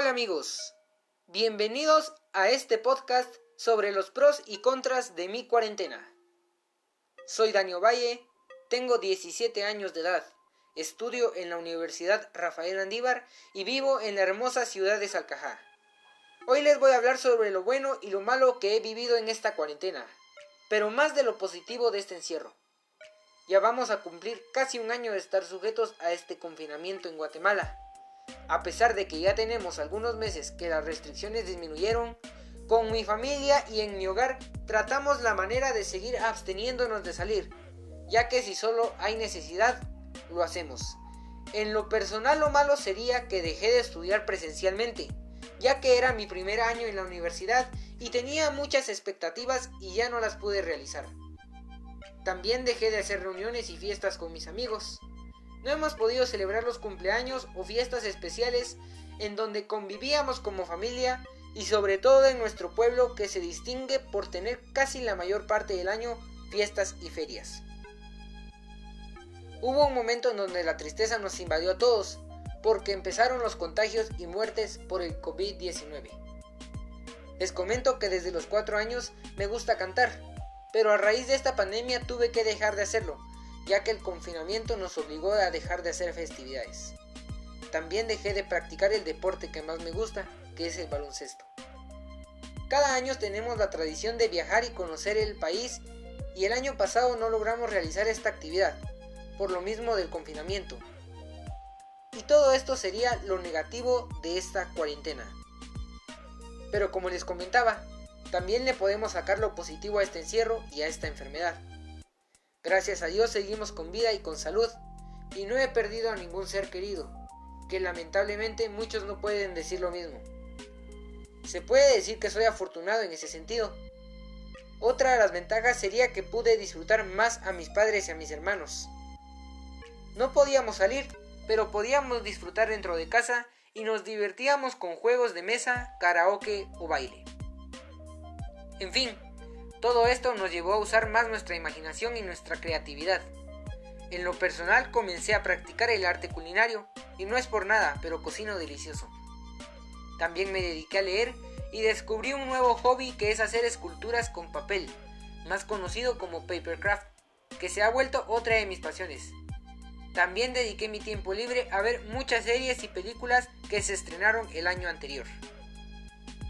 Hola amigos, bienvenidos a este podcast sobre los pros y contras de mi cuarentena. Soy Daniel Valle, tengo 17 años de edad, estudio en la Universidad Rafael Andívar y vivo en la hermosa ciudad de Salcajá. Hoy les voy a hablar sobre lo bueno y lo malo que he vivido en esta cuarentena, pero más de lo positivo de este encierro. Ya vamos a cumplir casi un año de estar sujetos a este confinamiento en Guatemala. A pesar de que ya tenemos algunos meses que las restricciones disminuyeron, con mi familia y en mi hogar tratamos la manera de seguir absteniéndonos de salir, ya que si solo hay necesidad, lo hacemos. En lo personal lo malo sería que dejé de estudiar presencialmente, ya que era mi primer año en la universidad y tenía muchas expectativas y ya no las pude realizar. También dejé de hacer reuniones y fiestas con mis amigos. No hemos podido celebrar los cumpleaños o fiestas especiales en donde convivíamos como familia y sobre todo en nuestro pueblo que se distingue por tener casi la mayor parte del año fiestas y ferias. Hubo un momento en donde la tristeza nos invadió a todos porque empezaron los contagios y muertes por el COVID-19. Les comento que desde los 4 años me gusta cantar pero a raíz de esta pandemia tuve que dejar de hacerlo, ya que el confinamiento nos obligó a dejar de hacer festividades. También dejé de practicar el deporte que más me gusta, que es el baloncesto. Cada año tenemos la tradición de viajar y conocer el país y el año pasado no logramos realizar esta actividad, por lo mismo del confinamiento. Y todo esto sería lo negativo de esta cuarentena. Pero como les comentaba, también le podemos sacar lo positivo a este encierro y a esta enfermedad. Gracias a Dios seguimos con vida y con salud y no he perdido a ningún ser querido, que lamentablemente muchos no pueden decir lo mismo. Se puede decir que soy afortunado en ese sentido. Otra de las ventajas sería que pude disfrutar más a mis padres y a mis hermanos. No podíamos salir, pero podíamos disfrutar dentro de casa y nos divertíamos con juegos de mesa, karaoke o baile. En fin, todo esto nos llevó a usar más nuestra imaginación y nuestra creatividad. En lo personal comencé a practicar el arte culinario, y no es por nada, pero cocino delicioso. También me dediqué a leer y descubrí un nuevo hobby que es hacer esculturas con papel, más conocido como papercraft, que se ha vuelto otra de mis pasiones. También dediqué mi tiempo libre a ver muchas series y películas que se estrenaron el año anterior.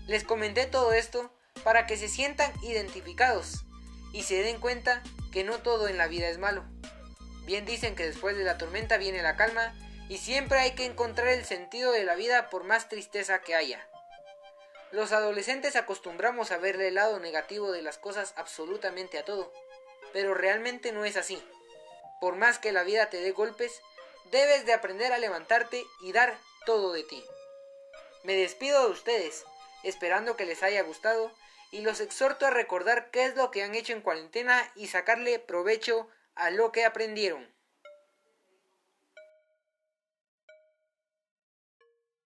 Les comenté todo esto para que se sientan identificados y se den cuenta que no todo en la vida es malo. Bien dicen que después de la tormenta viene la calma y siempre hay que encontrar el sentido de la vida por más tristeza que haya. Los adolescentes acostumbramos a verle el lado negativo de las cosas absolutamente a todo, pero realmente no es así. Por más que la vida te dé golpes, debes de aprender a levantarte y dar todo de ti. Me despido de ustedes, esperando que les haya gustado y los exhorto a recordar qué es lo que han hecho en cuarentena y sacarle provecho a lo que aprendieron.